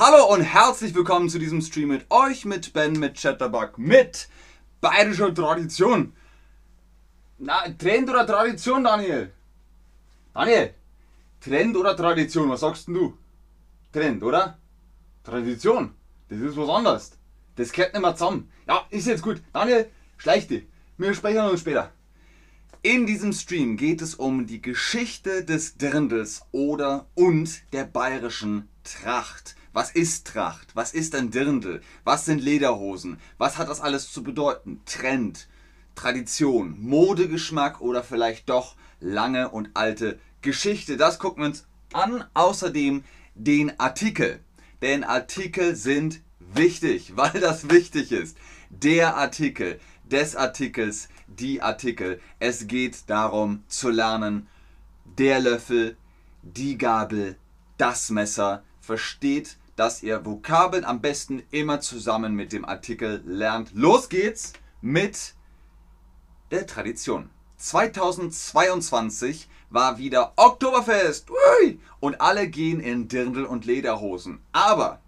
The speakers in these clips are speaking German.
Hallo und herzlich willkommen zu diesem Stream mit euch, mit Ben, mit Chatterbug, mit bayerischer Tradition. Na, Trend oder Tradition, Daniel? Daniel, Trend oder Tradition, was sagst denn du? Trend, oder? Tradition, das ist was anderes. Das gehört nicht mehr zusammen. Ja, ist jetzt gut. Daniel, schleich dich. Wir sprechen uns später. In diesem Stream geht es um die Geschichte des Dirndls oder und der bayerischen Tracht. Was ist Tracht? Was ist ein Dirndl? Was sind Lederhosen? Was hat das alles zu bedeuten? Trend, Tradition, Modegeschmack oder vielleicht doch lange und alte Geschichte? Das gucken wir uns an. Außerdem den Artikel. Denn Artikel sind wichtig, weil das wichtig ist. Der Artikel des Artikels, die Artikel. Es geht darum zu lernen, der Löffel, die Gabel, das Messer. Versteht dass ihr Vokabeln am besten immer zusammen mit dem Artikel lernt. Los geht's mit der Tradition. 2022 war wieder Oktoberfest Ui! und alle gehen in Dirndl und Lederhosen. Aber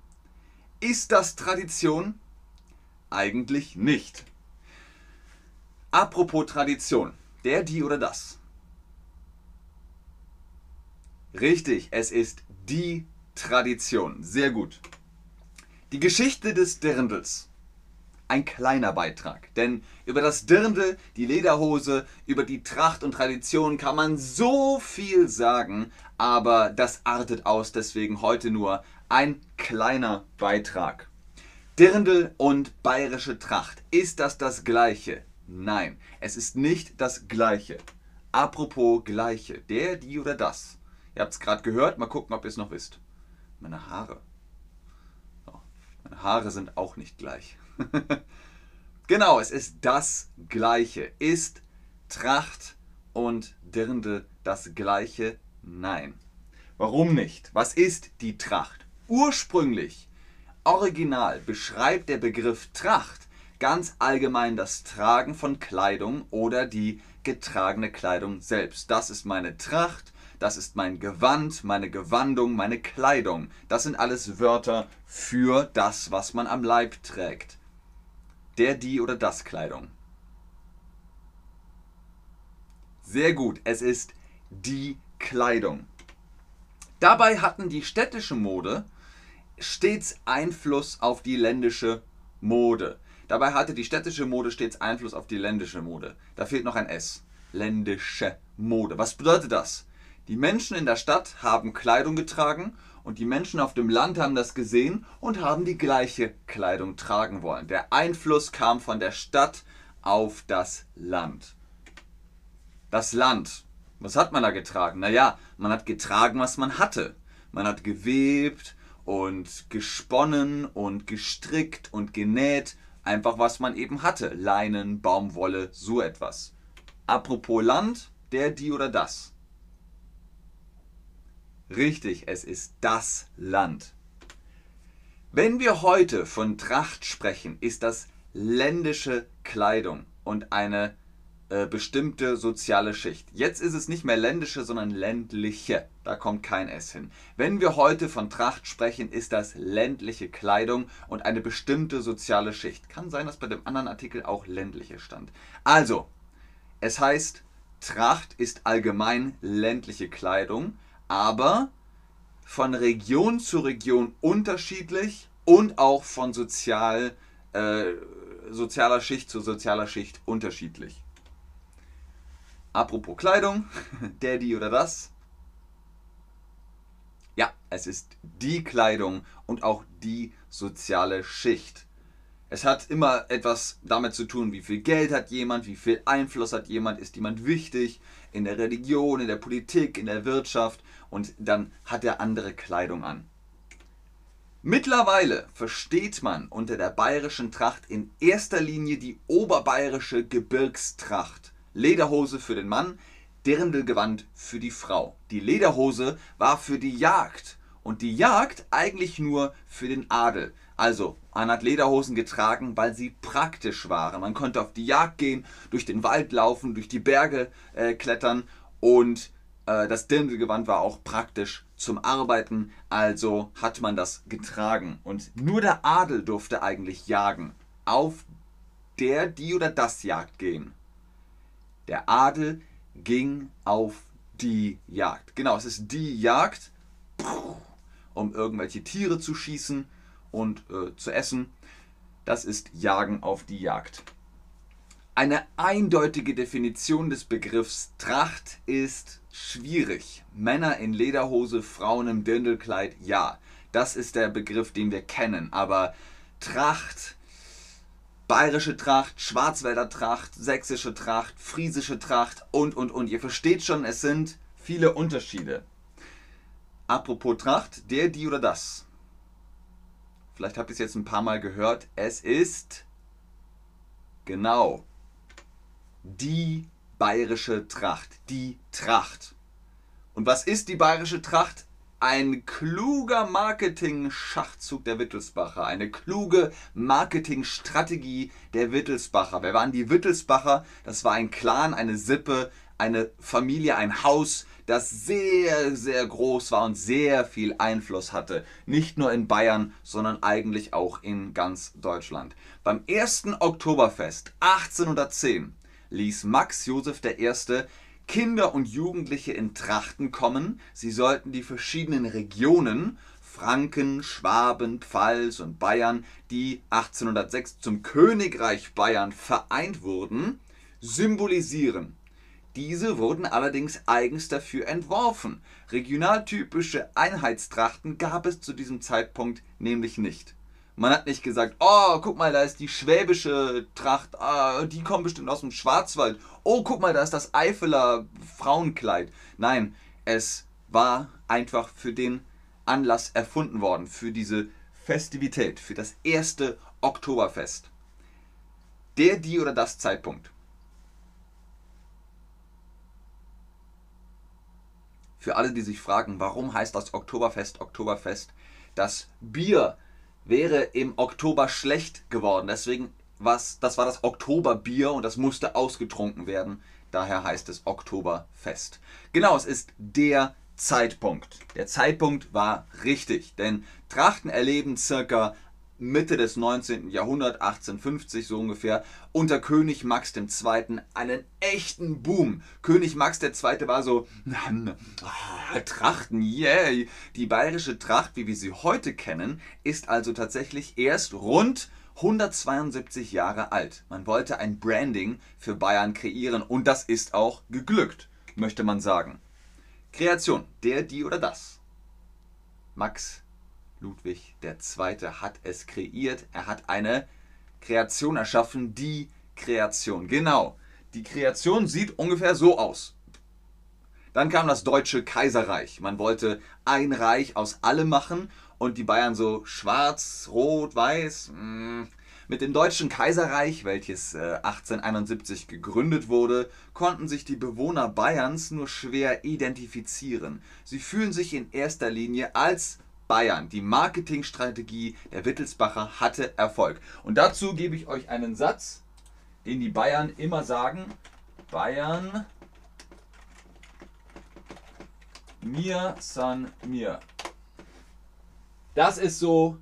ist das Tradition? Eigentlich nicht. Apropos Tradition. Der, die oder das? Richtig, es ist die Tradition. Sehr gut. Die Geschichte des Dirndls. Ein kleiner Beitrag. Denn über das Dirndl, die Lederhose, über die Tracht und Tradition kann man so viel sagen, aber das artet aus, deswegen heute nur ein kleiner Beitrag. Dirndl und bayerische Tracht. Ist das das gleiche? Nein, es ist nicht das gleiche. Apropos gleiche. Der, die oder das. Ihr habt es gerade gehört, mal gucken, ob ihr es noch wisst meine Haare. So, meine Haare sind auch nicht gleich. genau, es ist das Gleiche. Ist Tracht und Dirndl das Gleiche? Nein. Warum nicht? Was ist die Tracht? Ursprünglich, original, beschreibt der Begriff Tracht ganz allgemein das Tragen von Kleidung oder die getragene Kleidung selbst. Das ist meine Tracht das ist mein Gewand, meine Gewandung, meine Kleidung. Das sind alles Wörter für das, was man am Leib trägt. Der, die oder das Kleidung. Sehr gut, es ist die Kleidung. Dabei hatten die städtische Mode stets Einfluss auf die ländische Mode. Dabei hatte die städtische Mode stets Einfluss auf die ländische Mode. Da fehlt noch ein S. Ländische Mode. Was bedeutet das? Die Menschen in der Stadt haben Kleidung getragen und die Menschen auf dem Land haben das gesehen und haben die gleiche Kleidung tragen wollen. Der Einfluss kam von der Stadt auf das Land. Das Land. Was hat man da getragen? Naja, man hat getragen, was man hatte. Man hat gewebt und gesponnen und gestrickt und genäht. Einfach was man eben hatte. Leinen, Baumwolle, so etwas. Apropos Land, der, die oder das. Richtig, es ist das Land. Wenn wir heute von Tracht sprechen, ist das ländische Kleidung und eine äh, bestimmte soziale Schicht. Jetzt ist es nicht mehr ländische, sondern ländliche. Da kommt kein S hin. Wenn wir heute von Tracht sprechen, ist das ländliche Kleidung und eine bestimmte soziale Schicht. Kann sein, dass bei dem anderen Artikel auch ländliche stand. Also, es heißt, Tracht ist allgemein ländliche Kleidung aber von Region zu Region unterschiedlich und auch von sozial, äh, sozialer Schicht zu sozialer Schicht unterschiedlich. Apropos Kleidung, die oder das. Ja, es ist die Kleidung und auch die soziale Schicht. Es hat immer etwas damit zu tun, wie viel Geld hat jemand, wie viel Einfluss hat jemand, ist jemand wichtig in der Religion, in der Politik, in der Wirtschaft und dann hat er andere Kleidung an. Mittlerweile versteht man unter der bayerischen Tracht in erster Linie die oberbayerische Gebirgstracht. Lederhose für den Mann, Dirndlgewand für die Frau. Die Lederhose war für die Jagd und die Jagd eigentlich nur für den Adel. Also, man hat Lederhosen getragen, weil sie praktisch waren. Man konnte auf die Jagd gehen, durch den Wald laufen, durch die Berge äh, klettern und Äh, das Dirndlgewand war auch praktisch zum Arbeiten, also hat man das getragen. Und nur der Adel durfte eigentlich jagen. Auf der, die oder das Jagd gehen. Der Adel ging auf die Jagd. Genau, es ist die Jagd, um irgendwelche Tiere zu schießen und äh, zu essen. Das ist Jagen auf die Jagd. Eine eindeutige Definition des Begriffs Tracht ist schwierig. Männer in Lederhose, Frauen im Dirndlkleid, ja. Das ist der Begriff, den wir kennen. Aber Tracht, bayerische Tracht, Schwarzwälder Tracht, sächsische Tracht, friesische Tracht und, und, und. Ihr versteht schon, es sind viele Unterschiede. Apropos Tracht, der, die oder das. Vielleicht habt ihr es jetzt ein paar Mal gehört. Es ist genau die bayerische Tracht. Die Tracht. Und was ist die bayerische Tracht? Ein kluger Marketing-Schachzug der Wittelsbacher, eine kluge Marketingstrategie der Wittelsbacher. Wer waren die Wittelsbacher? Das war ein Clan, eine Sippe, eine Familie, ein Haus, das sehr, sehr groß war und sehr viel Einfluss hatte. Nicht nur in Bayern, sondern eigentlich auch in ganz Deutschland. Beim ersten Oktoberfest 1810 ließ Max Josef I. Kinder und Jugendliche in Trachten kommen. Sie sollten die verschiedenen Regionen Franken, Schwaben, Pfalz und Bayern, die 1806 zum Königreich Bayern vereint wurden, symbolisieren. Diese wurden allerdings eigens dafür entworfen. Regionaltypische Einheitstrachten gab es zu diesem Zeitpunkt nämlich nicht. Man hat nicht gesagt, oh, guck mal, da ist die schwäbische Tracht, ah, die kommt bestimmt aus dem Schwarzwald. Oh, guck mal, da ist das Eifeler Frauenkleid. Nein, es war einfach für den Anlass erfunden worden, für diese Festivität, für das erste Oktoberfest. Der, die oder das Zeitpunkt. Für alle, die sich fragen, warum heißt das Oktoberfest Oktoberfest? Das Bier wäre im Oktober schlecht geworden. Deswegen was, das war das Oktoberbier und das musste ausgetrunken werden. Daher heißt es Oktoberfest. Genau, es ist der Zeitpunkt. Der Zeitpunkt war richtig, denn Trachten erleben circa Mitte des 19. Jahrhunderts, 1850 so ungefähr, unter König Max II. einen echten Boom. König Max II. war so, ah, Trachten, yay. Die bayerische Tracht, wie wir sie heute kennen, ist also tatsächlich erst rund 172 Jahre alt. Man wollte ein Branding für Bayern kreieren und das ist auch geglückt, möchte man sagen. Kreation, der, die oder das. Max Ludwig II. hat es kreiert. Er hat eine Kreation erschaffen, die Kreation. Genau. Die Kreation sieht ungefähr so aus. Dann kam das Deutsche Kaiserreich. Man wollte ein Reich aus allem machen und die Bayern so schwarz, rot, weiß. Mm. Mit dem Deutschen Kaiserreich, welches 1871 äh, gegründet wurde, konnten sich die Bewohner Bayerns nur schwer identifizieren. Sie fühlen sich in erster Linie als Bayern. Die Marketingstrategie der Wittelsbacher hatte Erfolg. Und dazu gebe ich euch einen Satz, den die Bayern immer sagen. Bayern, mir san mir. Das ist so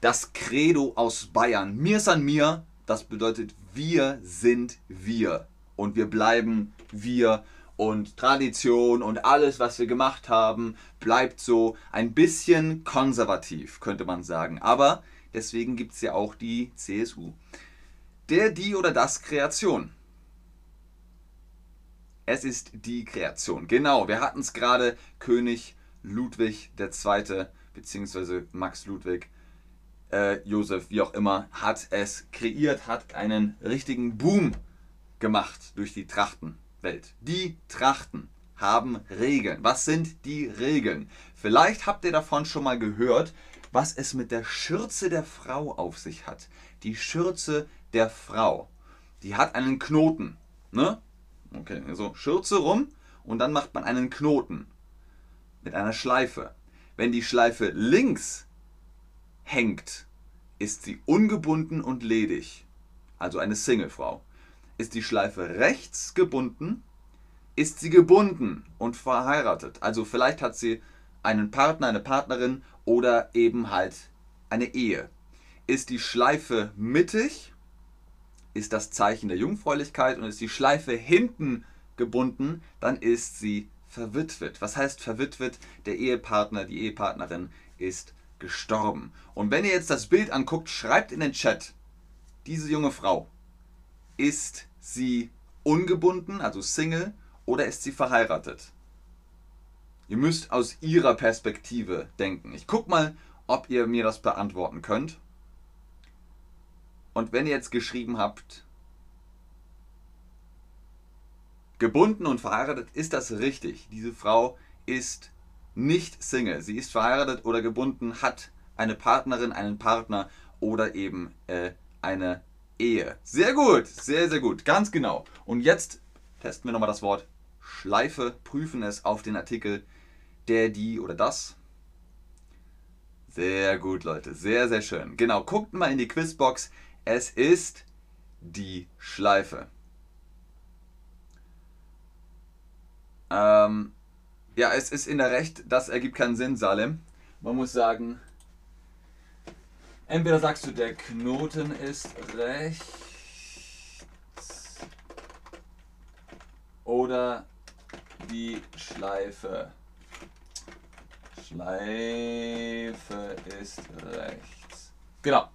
das Credo aus Bayern. Mir san mir, das bedeutet wir sind wir. Und wir bleiben wir und Tradition und alles, was wir gemacht haben, bleibt so ein bisschen konservativ, könnte man sagen. Aber deswegen gibt es ja auch die CSU. Der, die oder das Kreation. Es ist die Kreation. Genau, wir hatten es gerade, König Ludwig II. beziehungsweise Max Ludwig, äh, Josef, wie auch immer, hat es kreiert, hat einen richtigen Boom gemacht durch die Trachten. Welt. Die Trachten haben Regeln. Was sind die Regeln? Vielleicht habt ihr davon schon mal gehört, was es mit der Schürze der Frau auf sich hat. Die Schürze der Frau. Die hat einen Knoten. Ne? Okay, also Schürze rum und dann macht man einen Knoten mit einer Schleife. Wenn die Schleife links hängt, ist sie ungebunden und ledig. Also eine Singlefrau ist die Schleife rechts gebunden, ist sie gebunden und verheiratet. Also vielleicht hat sie einen Partner, eine Partnerin oder eben halt eine Ehe. Ist die Schleife mittig, ist das Zeichen der Jungfräulichkeit und ist die Schleife hinten gebunden, dann ist sie verwitwet. Was heißt verwitwet? Der Ehepartner, die Ehepartnerin ist gestorben. Und wenn ihr jetzt das Bild anguckt, schreibt in den Chat, diese junge Frau, ist sie ungebunden, also Single, oder ist sie verheiratet? Ihr müsst aus ihrer Perspektive denken. Ich guck mal, ob ihr mir das beantworten könnt. Und wenn ihr jetzt geschrieben habt, gebunden und verheiratet, ist das richtig. Diese Frau ist nicht Single. Sie ist verheiratet oder gebunden, hat eine Partnerin, einen Partner oder eben äh, eine Ehe. Sehr gut, sehr, sehr gut, ganz genau. Und jetzt testen wir nochmal das Wort Schleife, prüfen es auf den Artikel der, die oder das. Sehr gut, Leute, sehr, sehr schön. Genau, guckt mal in die Quizbox. Es ist die Schleife. Ähm, ja, es ist in der Recht, das ergibt keinen Sinn, Salem. Man muss sagen, entweder sagst du, der Knoten ist rechts oder die Schleife. Schleife ist rechts. Genau.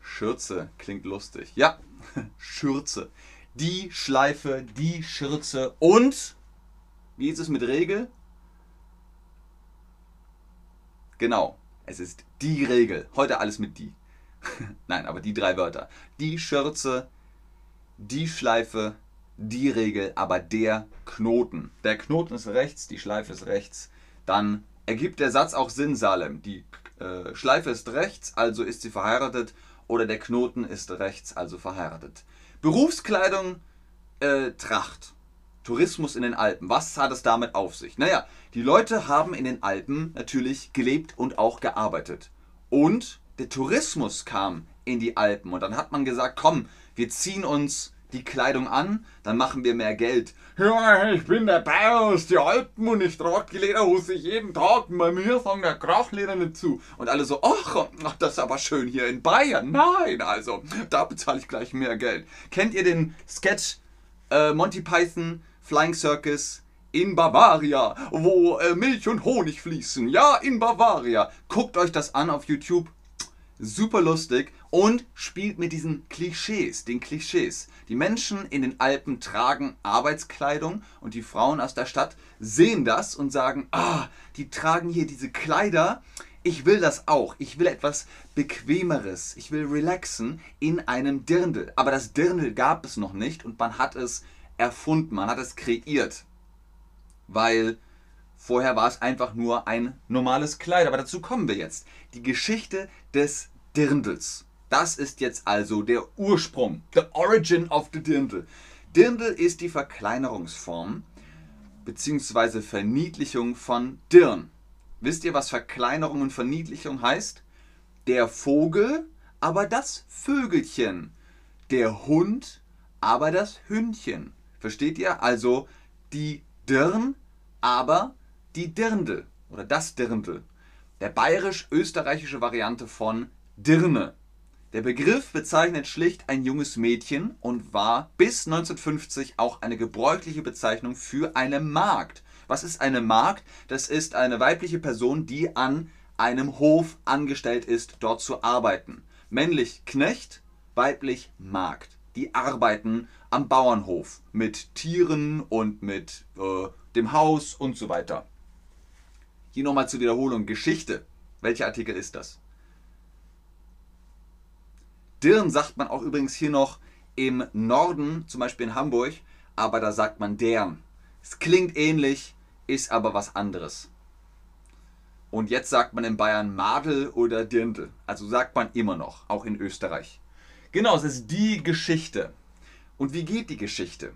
Schürze klingt lustig. Ja, Schürze. Die Schleife, die Schürze und wie ist es mit Regel? Genau, es ist die Regel. Heute alles mit die. Nein, aber die drei Wörter. Die Schürze, die Schleife, die Regel, aber der Knoten. Der Knoten ist rechts, die Schleife ist rechts. Dann ergibt der Satz auch Sinn, Salem. Die äh, Schleife ist rechts, also ist sie verheiratet oder der Knoten ist rechts, also verheiratet. Berufskleidung, äh, Tracht. Tourismus in den Alpen. Was hat es damit auf sich? Naja, die Leute haben in den Alpen natürlich gelebt und auch gearbeitet. Und der Tourismus kam in die Alpen. Und dann hat man gesagt, komm, wir ziehen uns die Kleidung an, dann machen wir mehr Geld. Ja, ich bin der Bayer aus den Alpen und ich trage die Lederhose jeden Tag. Bei mir sagen der Krachleder nicht zu. Und alle so, ach, ach, das ist aber schön hier in Bayern. Nein, also, da bezahle ich gleich mehr Geld. Kennt ihr den Sketch äh, Monty Python Flying Circus? in Bavaria, wo äh, Milch und Honig fließen. Ja, in Bavaria. Guckt euch das an auf YouTube. Super lustig und spielt mit diesen Klischees, den Klischees. Die Menschen in den Alpen tragen Arbeitskleidung und die Frauen aus der Stadt sehen das und sagen, ah, die tragen hier diese Kleider. Ich will das auch. Ich will etwas Bequemeres. Ich will relaxen in einem Dirndl. Aber das Dirndl gab es noch nicht und man hat es erfunden, man hat es kreiert. Weil vorher war es einfach nur ein normales Kleid. Aber dazu kommen wir jetzt. Die Geschichte des Dirndls. Das ist jetzt also der Ursprung, the origin of the Dirndl. Dirndl ist die Verkleinerungsform bzw. Verniedlichung von Dirn. Wisst ihr, was Verkleinerung und Verniedlichung heißt? Der Vogel, aber das Vögelchen. Der Hund, aber das Hündchen. Versteht ihr? Also die Dirn, aber die Dirndl oder das Dirndl. Der bayerisch-österreichische Variante von Dirne. Der Begriff bezeichnet schlicht ein junges Mädchen und war bis 1950 auch eine gebräuchliche Bezeichnung für eine Magd. Was ist eine Magd? Das ist eine weibliche Person, die an einem Hof angestellt ist, dort zu arbeiten. Männlich Knecht, weiblich Magd. Die arbeiten am Bauernhof mit Tieren und mit äh, dem Haus und so weiter. Hier nochmal zur Wiederholung. Geschichte. Welcher Artikel ist das? Dirn sagt man auch übrigens hier noch im Norden, zum Beispiel in Hamburg, aber da sagt man deren. Es klingt ähnlich, ist aber was anderes. Und jetzt sagt man in Bayern Madel oder Dirndl. Also sagt man immer noch, auch in Österreich. Genau, es ist die Geschichte. Und wie geht die Geschichte?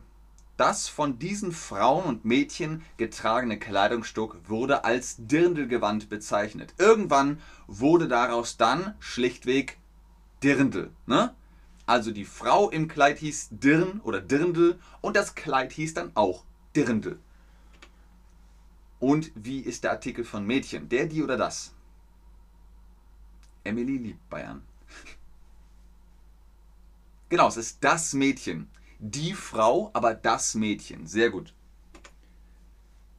Das von diesen Frauen und Mädchen getragene Kleidungsstück wurde als Dirndlgewand bezeichnet. Irgendwann wurde daraus dann schlichtweg Dirndl. Ne? Also die Frau im Kleid hieß Dirn oder Dirndl und das Kleid hieß dann auch Dirndl. Und wie ist der Artikel von Mädchen? Der, die oder das? Emily liebt Bayern. Genau, es ist das Mädchen. Die Frau, aber das Mädchen. Sehr gut.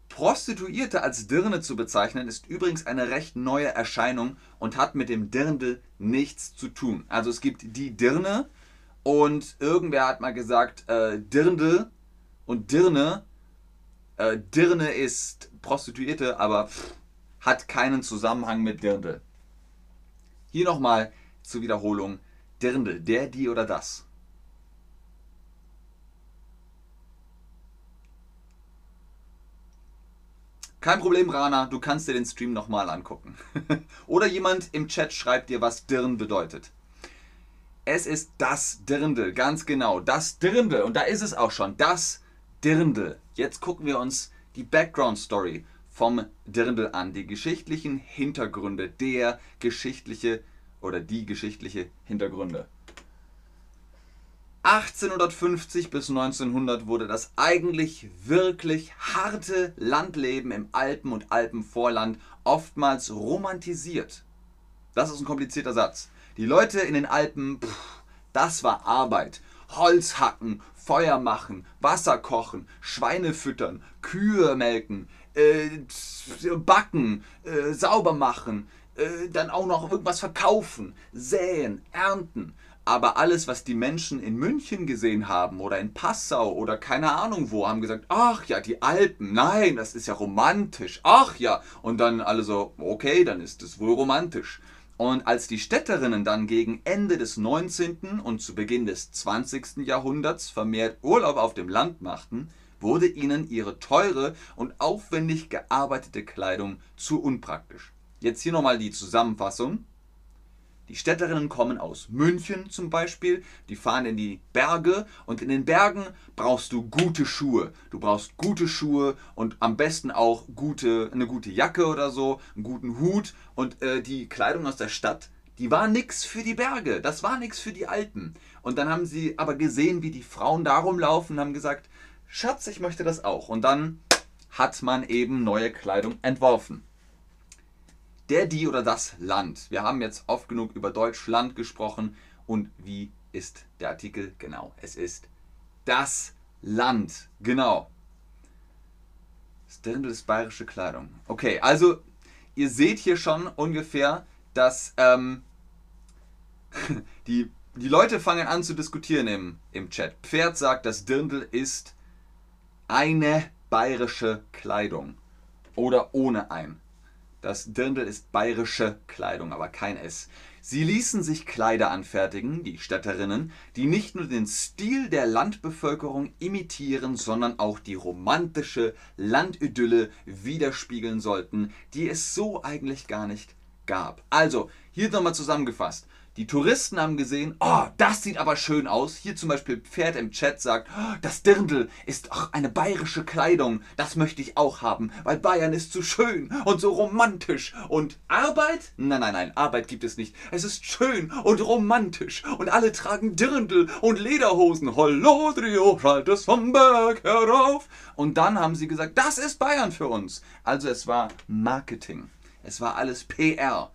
Prostituierte als Dirne zu bezeichnen, ist übrigens eine recht neue Erscheinung und hat mit dem Dirndl nichts zu tun. Also es gibt die Dirne und irgendwer hat mal gesagt, äh, Dirndl und Dirne. Äh, Dirne ist Prostituierte, aber pff, hat keinen Zusammenhang mit Dirndl. Hier nochmal zur Wiederholung. Dirndl, der, die oder das. Kein Problem, Rana, du kannst dir den Stream nochmal angucken. Oder jemand im Chat schreibt dir, was Dirn bedeutet. Es ist das Dirndl, ganz genau. Das Dirndl. Und da ist es auch schon. Das Dirndl. Jetzt gucken wir uns die Background Story vom Dirndl an. Die geschichtlichen Hintergründe, der geschichtliche oder die geschichtliche Hintergründe. 1850 bis 1900 wurde das eigentlich wirklich harte Landleben im Alpen- und Alpenvorland oftmals romantisiert. Das ist ein komplizierter Satz. Die Leute in den Alpen, pff, das war Arbeit. Holz hacken, Feuer machen, Wasser kochen, Schweine füttern, Kühe melken, äh, backen, äh, sauber machen, äh, dann auch noch irgendwas verkaufen, säen, ernten. Aber alles, was die Menschen in München gesehen haben oder in Passau oder keine Ahnung wo, haben gesagt, ach ja, die Alpen, nein, das ist ja romantisch, ach ja. Und dann alle so, okay, dann ist es wohl romantisch. Und als die Städterinnen dann gegen Ende des 19. und zu Beginn des 20. Jahrhunderts vermehrt Urlaub auf dem Land machten, wurde ihnen ihre teure und aufwendig gearbeitete Kleidung zu unpraktisch. Jetzt hier nochmal die Zusammenfassung. Die Städterinnen kommen aus München zum Beispiel, die fahren in die Berge und in den Bergen brauchst du gute Schuhe. Du brauchst gute Schuhe und am besten auch gute, eine gute Jacke oder so, einen guten Hut und äh, die Kleidung aus der Stadt, die war nichts für die Berge, das war nichts für die Alpen. Und dann haben sie aber gesehen, wie die Frauen da rumlaufen und haben gesagt, Schatz, ich möchte das auch. Und dann hat man eben neue Kleidung entworfen der, die oder das Land. Wir haben jetzt oft genug über Deutschland gesprochen und wie ist der Artikel? Genau, es ist das Land. Genau. Dirndl ist bayerische Kleidung. Okay, also ihr seht hier schon ungefähr, dass ähm, die, die Leute fangen an zu diskutieren im, im Chat. Pferd sagt, das Dirndl ist eine bayerische Kleidung. Oder ohne ein. Das Dirndl ist bayerische Kleidung, aber kein S. Sie ließen sich Kleider anfertigen, die Städterinnen, die nicht nur den Stil der Landbevölkerung imitieren, sondern auch die romantische Landidylle widerspiegeln sollten, die es so eigentlich gar nicht gab. Also, hier nochmal zusammengefasst. Die Touristen haben gesehen, oh, das sieht aber schön aus. Hier zum Beispiel Pferd im Chat sagt, oh, das Dirndl ist auch eine bayerische Kleidung. Das möchte ich auch haben, weil Bayern ist so schön und so romantisch. Und Arbeit? Nein, nein, nein, Arbeit gibt es nicht. Es ist schön und romantisch und alle tragen Dirndl und Lederhosen. Hollodrio, schallt es vom Berg herauf. Und dann haben sie gesagt, das ist Bayern für uns. Also es war Marketing. Es war alles PR.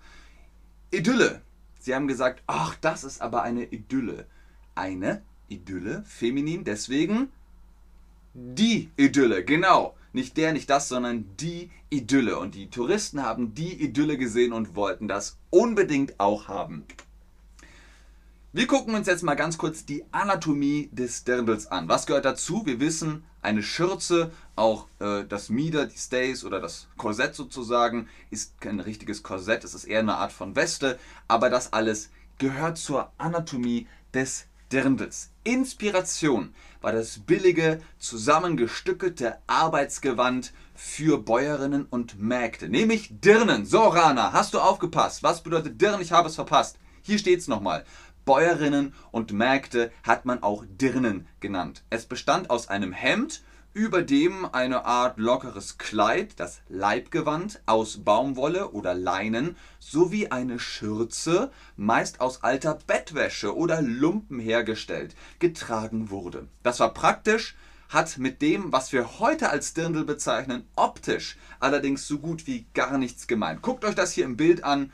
Idylle. Sie haben gesagt, ach, das ist aber eine Idylle. Eine Idylle, feminin, deswegen die Idylle, genau. Nicht der, nicht das, sondern die Idylle. Und die Touristen haben die Idylle gesehen und wollten das unbedingt auch haben. Wir gucken uns jetzt mal ganz kurz die Anatomie des Dirndls an. Was gehört dazu? Wir wissen, eine Schürze, auch äh, das Mieder, die Stays oder das Korsett sozusagen, ist kein richtiges Korsett, es ist eher eine Art von Weste, aber das alles gehört zur Anatomie des Dirndls. Inspiration war das billige, zusammengestückelte Arbeitsgewand für Bäuerinnen und Mägde, nämlich Dirnen. So, Rana, hast du aufgepasst? Was bedeutet Dirn? Ich habe es verpasst. Hier steht es nochmal. Bäuerinnen und Mägde hat man auch Dirnen genannt. Es bestand aus einem Hemd, über dem eine Art lockeres Kleid, das Leibgewand aus Baumwolle oder Leinen sowie eine Schürze, meist aus alter Bettwäsche oder Lumpen hergestellt, getragen wurde. Das war praktisch, hat mit dem, was wir heute als Dirndl bezeichnen, optisch allerdings so gut wie gar nichts gemeint. Guckt euch das hier im Bild an.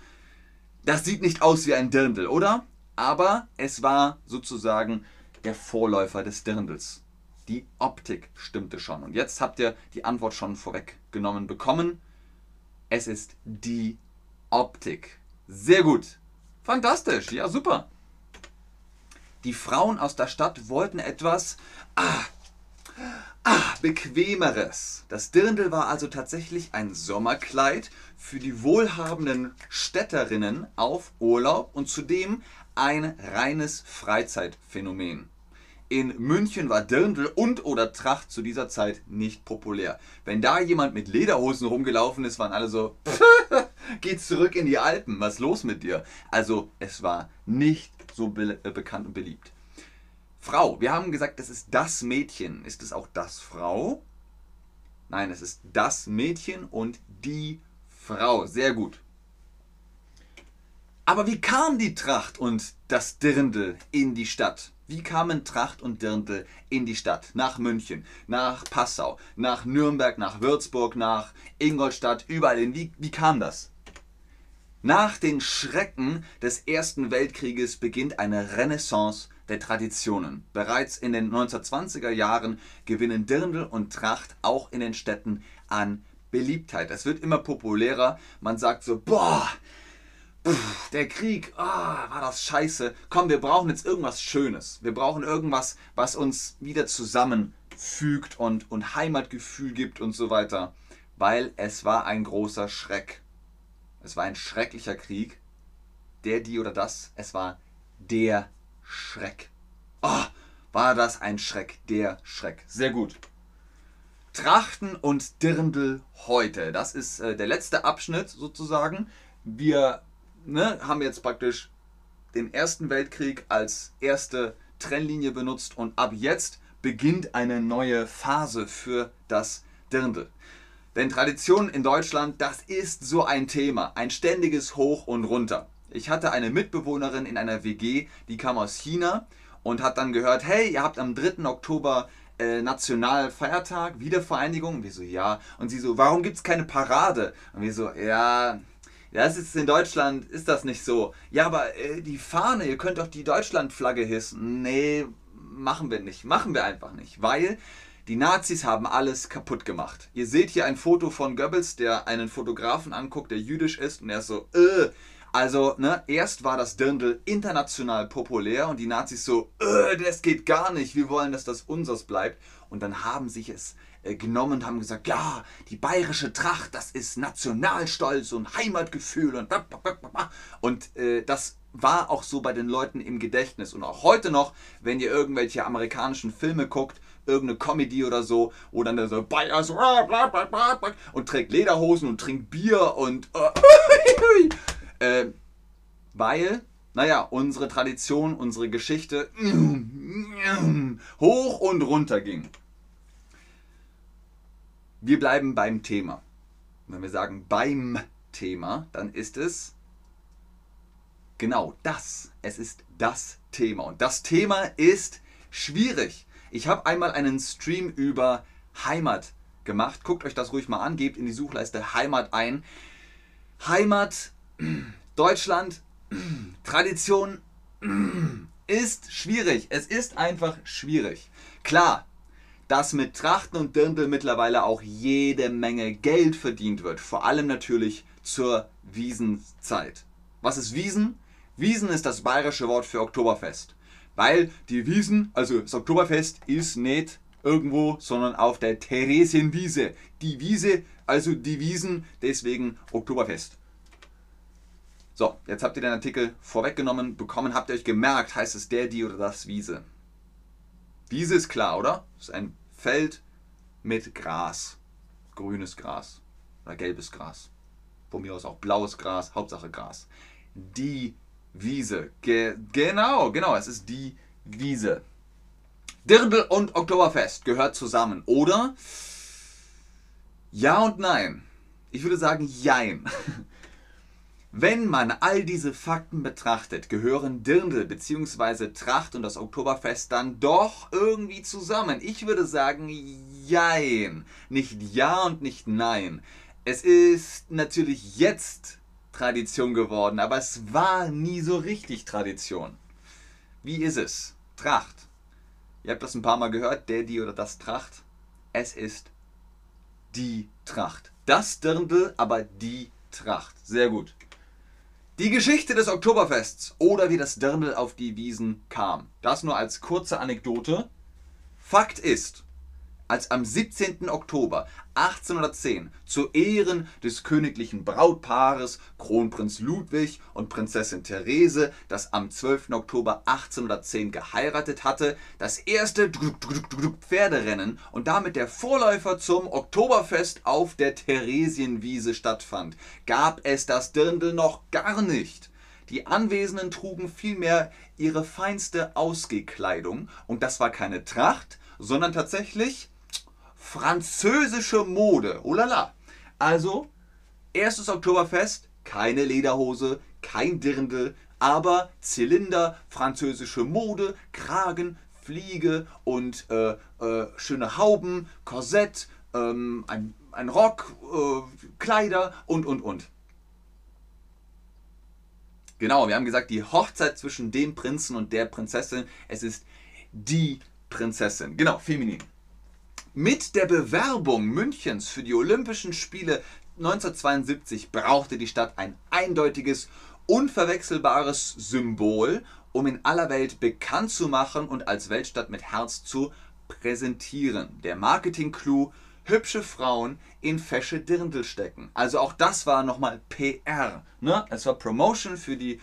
Das sieht nicht aus wie ein Dirndl, oder? Aber es war sozusagen der Vorläufer des Dirndls. Die Optik stimmte schon. Und jetzt habt ihr die Antwort schon vorweggenommen bekommen. Es ist die Optik. Sehr gut. Fantastisch. Ja, super. Die Frauen aus der Stadt wollten etwas ah, ah, bequemeres. Das Dirndl war also tatsächlich ein Sommerkleid für die wohlhabenden Städterinnen auf Urlaub und zudem ein reines Freizeitphänomen. In München war Dirndl und oder Tracht zu dieser Zeit nicht populär. Wenn da jemand mit Lederhosen rumgelaufen ist, waren alle so, geh zurück in die Alpen, was ist los mit dir? Also es war nicht so be äh, bekannt und beliebt. Frau, wir haben gesagt, das ist das Mädchen. Ist es auch das Frau? Nein, es ist das Mädchen und die Frau. Sehr gut. Aber wie kam die Tracht und das Dirndl in die Stadt? Wie kamen Tracht und Dirndl in die Stadt? Nach München, nach Passau, nach Nürnberg, nach Würzburg, nach Ingolstadt, überall hin. Wie, wie kam das? Nach den Schrecken des Ersten Weltkrieges beginnt eine Renaissance der Traditionen. Bereits in den 1920er Jahren gewinnen Dirndl und Tracht auch in den Städten an Beliebtheit. Es wird immer populärer. Man sagt so, boah, der Krieg, oh, war das scheiße. Komm, wir brauchen jetzt irgendwas Schönes. Wir brauchen irgendwas, was uns wieder zusammenfügt und, und Heimatgefühl gibt und so weiter. Weil es war ein großer Schreck. Es war ein schrecklicher Krieg. Der, die oder das, es war der Schreck. Oh, war das ein Schreck, der Schreck. Sehr gut. Trachten und Dirndl heute. Das ist äh, der letzte Abschnitt sozusagen. Wir ne, haben jetzt praktisch den Ersten Weltkrieg als erste Trennlinie benutzt und ab jetzt beginnt eine neue Phase für das Dirndl. Denn Tradition in Deutschland, das ist so ein Thema, ein ständiges Hoch und Runter. Ich hatte eine Mitbewohnerin in einer WG, die kam aus China und hat dann gehört, hey, ihr habt am 3. Oktober äh, Nationalfeiertag, Wiedervereinigung. Und wir so, ja. Und sie so, warum gibt es keine Parade? Und wir so, ja, das ist in Deutschland, ist das nicht so. Ja, aber äh, die Fahne, ihr könnt doch die Deutschlandflagge hissen. Nee, machen wir nicht. Machen wir einfach nicht. Weil die Nazis haben alles kaputt gemacht. Ihr seht hier ein Foto von Goebbels, der einen Fotografen anguckt, der jüdisch ist und er ist so, äh. Also, ne, erst war das Dirndl international populär und die Nazis so, äh, das geht gar nicht, wir wollen, dass das unseres bleibt. Und dann haben sich es genommen und haben gesagt, ja, die bayerische Tracht, das ist Nationalstolz und Heimatgefühl und und äh, das war auch so bei den Leuten im Gedächtnis und auch heute noch, wenn ihr irgendwelche amerikanischen Filme guckt, irgendeine Comedy oder so, wo dann der so Bayers und trägt Lederhosen und trinkt Bier und äh, weil naja, unsere Tradition, unsere Geschichte hoch und runter ging. Wir bleiben beim Thema. Wenn wir sagen beim Thema, dann ist es genau das. Es ist das Thema. Und das Thema ist schwierig. Ich habe einmal einen Stream über Heimat gemacht. Guckt euch das ruhig mal an, gebt in die Suchleiste Heimat ein. Heimat, Deutschland, Tradition ist schwierig. Es ist einfach schwierig. Klar, dass mit Trachten und Dirndl mittlerweile auch jede Menge Geld verdient wird. Vor allem natürlich zur Wiesenzeit. Was ist Wiesen? Wiesen ist das bayerische Wort für Oktoberfest. Weil die Wiesen, also das Oktoberfest ist nicht irgendwo, sondern auf der Theresienwiese. Die Wiese, also die Wiesen, deswegen Oktoberfest. So, jetzt habt ihr den Artikel vorweggenommen bekommen. Habt ihr euch gemerkt, heißt es der, die oder das Wiese? Wiese ist klar, oder? Ist ein Feld mit Gras. Grünes Gras oder gelbes Gras. Von mir aus auch blaues Gras, Hauptsache Gras. Die Wiese. Ge genau, genau, es ist die Wiese. Dirndl und Oktoberfest gehört zusammen, oder? Ja und nein. Ich würde sagen Jein. Wenn man all diese Fakten betrachtet, gehören Dirndl bzw. Tracht und das Oktoberfest dann doch irgendwie zusammen. Ich würde sagen Jein. Nicht Ja und nicht Nein. Es ist natürlich jetzt Tradition geworden, aber es war nie so richtig Tradition. Wie ist es? Tracht. Ihr habt das ein paar Mal gehört, der, die oder das Tracht. Es ist die Tracht. Das Dirndl, aber die Tracht. Sehr gut. Die Geschichte des Oktoberfests oder wie das Dirndl auf die Wiesen kam. Das nur als kurze Anekdote. Fakt ist, als am 17. Oktober 1810 zu Ehren des königlichen Brautpaares Kronprinz Ludwig und Prinzessin Therese, das am 12. Oktober 1810 geheiratet hatte, das erste Pferderennen und damit der Vorläufer zum Oktoberfest auf der Theresienwiese stattfand, gab es das Dirndl noch gar nicht. Die Anwesenden trugen vielmehr ihre feinste Ausgekleidung und das war keine Tracht, sondern tatsächlich französische Mode. Oh la la. Also, erstes Oktoberfest, keine Lederhose, kein Dirndl, aber Zylinder, französische Mode, Kragen, Fliege und äh, äh, schöne Hauben, Korsett, ähm, ein, ein Rock, äh, Kleider und, und, und. Genau, wir haben gesagt, die Hochzeit zwischen dem Prinzen und der Prinzessin, es ist die Prinzessin. Genau, feminin. Mit der Bewerbung Münchens für die Olympischen Spiele 1972 brauchte die Stadt ein eindeutiges, unverwechselbares Symbol, um in aller Welt bekannt zu machen und als Weltstadt mit Herz zu präsentieren. Der Marketing-Clou, hübsche Frauen in fesche Dirndl stecken. Also auch das war nochmal PR. Ne? Es war Promotion für die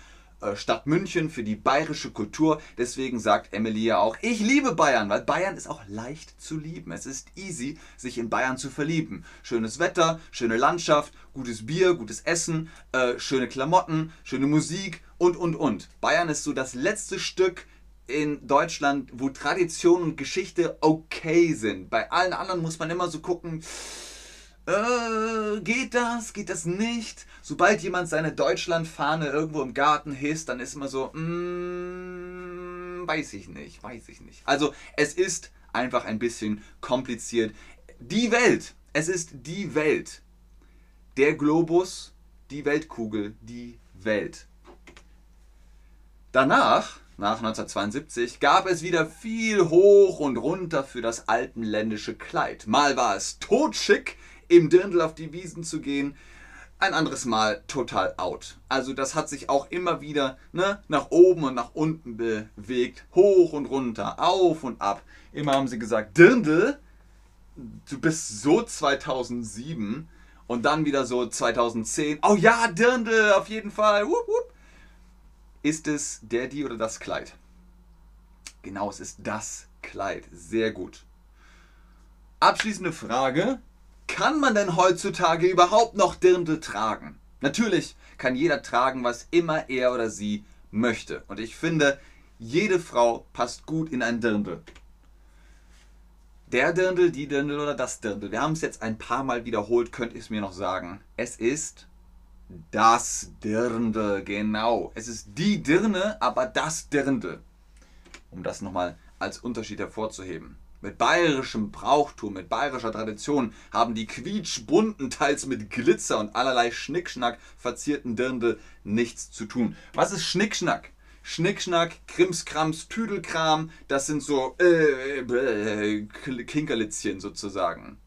Stadt München, für die bayerische Kultur. Deswegen sagt Emily ja auch, ich liebe Bayern, weil Bayern ist auch leicht zu lieben. Es ist easy, sich in Bayern zu verlieben. Schönes Wetter, schöne Landschaft, gutes Bier, gutes Essen, äh, schöne Klamotten, schöne Musik und, und, und. Bayern ist so das letzte Stück in Deutschland, wo Tradition und Geschichte okay sind. Bei allen anderen muss man immer so gucken, äh, geht das, geht das nicht? Sobald jemand seine Deutschlandfahne irgendwo im Garten hisst, dann ist immer so, mm, weiß ich nicht, weiß ich nicht. Also es ist einfach ein bisschen kompliziert. Die Welt, es ist die Welt. Der Globus, die Weltkugel, die Welt. Danach, nach 1972, gab es wieder viel hoch und runter für das alpenländische Kleid. Mal war es totschick, im Dirndl auf die Wiesen zu gehen. Ein anderes Mal total out. Also das hat sich auch immer wieder ne, nach oben und nach unten bewegt. Hoch und runter, auf und ab. Immer haben sie gesagt, Dirndl, du bist so 2007 und dann wieder so 2010. Oh ja, Dirndl, auf jeden Fall. Wupp, wupp. Ist es der, die oder das Kleid? Genau, es ist das Kleid. Sehr gut. Abschließende Frage. Kann man denn heutzutage überhaupt noch Dirndl tragen? Natürlich kann jeder tragen, was immer er oder sie möchte. Und ich finde, jede Frau passt gut in ein Dirndl. Der Dirndl, die Dirndl oder das Dirndl. Wir haben es jetzt ein paar Mal wiederholt, könnt ihr es mir noch sagen. Es ist das Dirndl, genau. Es ist die Dirne, aber das Dirndl. Um das nochmal als Unterschied hervorzuheben. Mit bayerischem Brauchtum, mit bayerischer Tradition haben die quietschbunten, teils mit Glitzer und allerlei Schnickschnack verzierten Dirndl nichts zu tun. Was ist Schnickschnack? Schnickschnack, Krimskrams, Tüdelkram, das sind so äh, äh, Kinkerlitzchen sozusagen.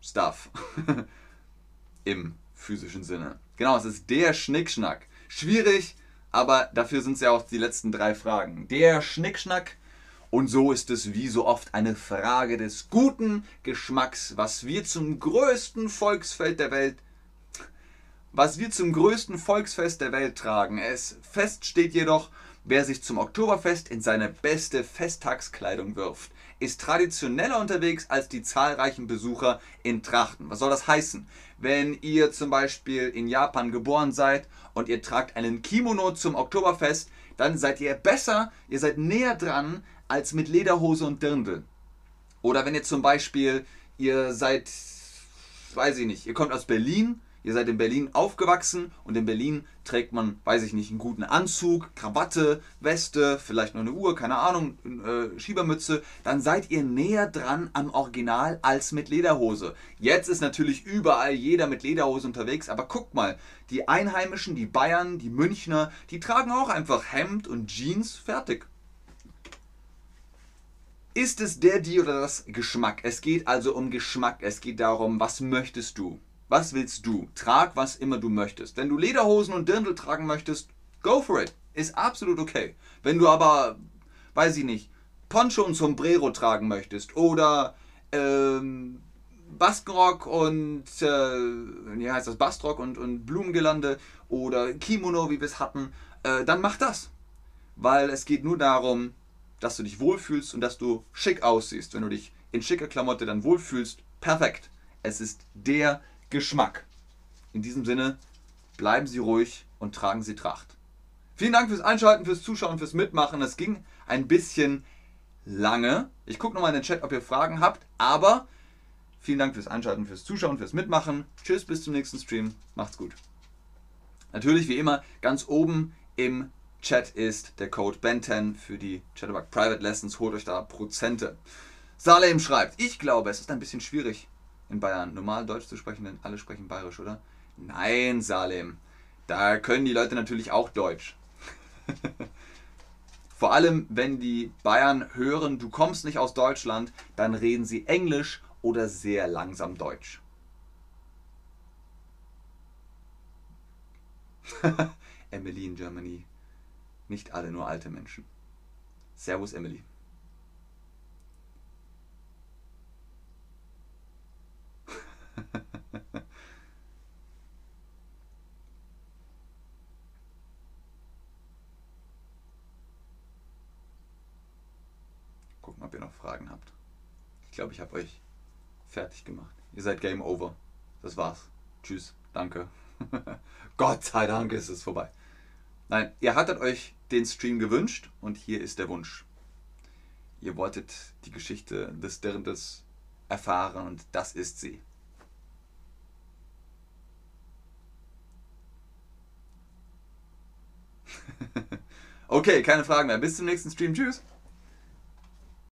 Stuff. Im physischen Sinne. Genau, es ist der Schnickschnack. Schwierig, aber dafür sind es ja auch die letzten drei Fragen. Der Schnickschnack und so ist es wie so oft eine Frage des guten Geschmacks, was wir zum größten Volksfeld der Welt was wir zum größten Volksfest der Welt tragen. Es fest steht jedoch, wer sich zum Oktoberfest in seine beste Festtagskleidung wirft, ist traditioneller unterwegs als die zahlreichen Besucher in Trachten. Was soll das heißen? Wenn ihr zum Beispiel in Japan geboren seid und ihr tragt einen Kimono zum Oktoberfest, dann seid ihr besser, ihr seid näher dran als mit Lederhose und Dirndl. Oder wenn ihr zum Beispiel, ihr seid, weiß ich nicht, ihr kommt aus Berlin, ihr seid in Berlin aufgewachsen und in Berlin trägt man, weiß ich nicht, einen guten Anzug, Krawatte, Weste, vielleicht noch eine Uhr, keine Ahnung, äh, Schiebermütze, dann seid ihr näher dran am Original als mit Lederhose. Jetzt ist natürlich überall jeder mit Lederhose unterwegs, aber guckt mal, die Einheimischen, die Bayern, die Münchner, die tragen auch einfach Hemd und Jeans, fertig. Ist es der, die oder das Geschmack? Es geht also um Geschmack. Es geht darum, was möchtest du? Was willst du? Trag, was immer du möchtest. Wenn du Lederhosen und Dirndl tragen möchtest, go for it. Ist absolut okay. Wenn du aber, weiß ich nicht, Poncho und Sombrero tragen möchtest oder ähm, Baskenrock und, äh, wie heißt das, Bastrock und, und Blumengelande oder Kimono, wie wir es hatten, äh, dann mach das. Weil es geht nur darum, dass du dich wohlfühlst und dass du schick aussiehst. Wenn du dich in schicker Klamotte dann wohlfühlst, perfekt. Es ist der Geschmack. In diesem Sinne, bleiben Sie ruhig und tragen Sie Tracht. Vielen Dank fürs Einschalten, fürs Zuschauen, fürs Mitmachen. Es ging ein bisschen lange. Ich gucke nochmal in den Chat, ob ihr Fragen habt. Aber vielen Dank fürs Einschalten, fürs Zuschauen, fürs Mitmachen. Tschüss, bis zum nächsten Stream. Macht's gut. Natürlich wie immer ganz oben im Chat ist der Code BEN10 für die Chatterbug Private Lessons. Holt euch da Prozente. Salem schreibt, ich glaube, es ist ein bisschen schwierig in Bayern normal Deutsch zu sprechen, denn alle sprechen Bayerisch, oder? Nein, Salem. Da können die Leute natürlich auch Deutsch. Vor allem, wenn die Bayern hören, du kommst nicht aus Deutschland, dann reden sie Englisch oder sehr langsam Deutsch. Emily in Germany. Nicht alle nur alte Menschen. Servus, Emily. Gucken, ob ihr noch Fragen habt. Ich glaube, ich habe euch fertig gemacht. Ihr seid Game Over. Das war's. Tschüss. Danke. Gott sei Dank ist es vorbei. Nein, ihr hattet euch den Stream gewünscht und hier ist der Wunsch. Ihr wolltet die Geschichte des Dirndls erfahren und das ist sie. okay, keine Fragen mehr. Bis zum nächsten Stream. Tschüss.